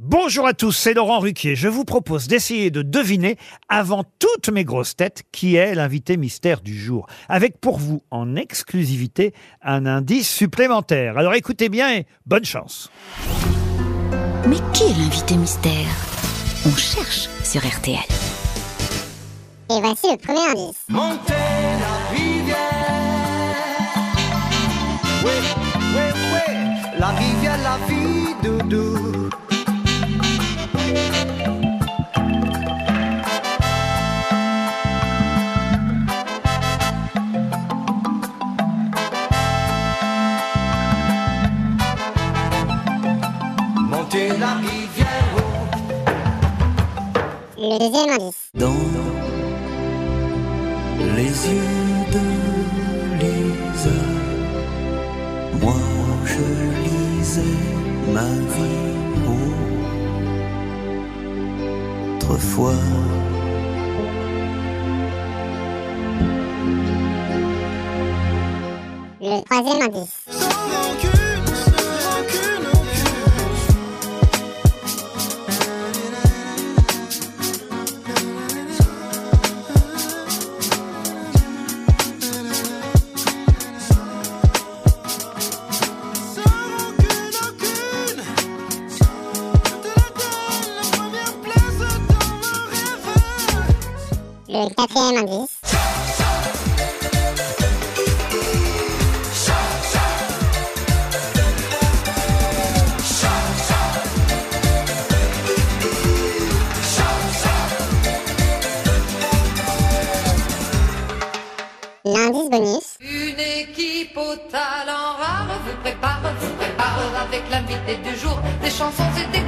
Bonjour à tous, c'est Laurent Ruquier. Je vous propose d'essayer de deviner, avant toutes mes grosses têtes, qui est l'invité mystère du jour. Avec pour vous, en exclusivité, un indice supplémentaire. Alors écoutez bien et bonne chance. Mais qui est l'invité mystère? On cherche sur RTL. Et voici le premier indice. Montez la rivière. Oui, oui, oui. La rivière, la vie. Montez dans les yeux de Lisa. Moi je lisais ma vie autrefois. Le troisième indice. Le quatrième indice. L'indice bonus. Une équipe au talent rare vous prépare, vous prépare avec l'invité du jour des chansons et des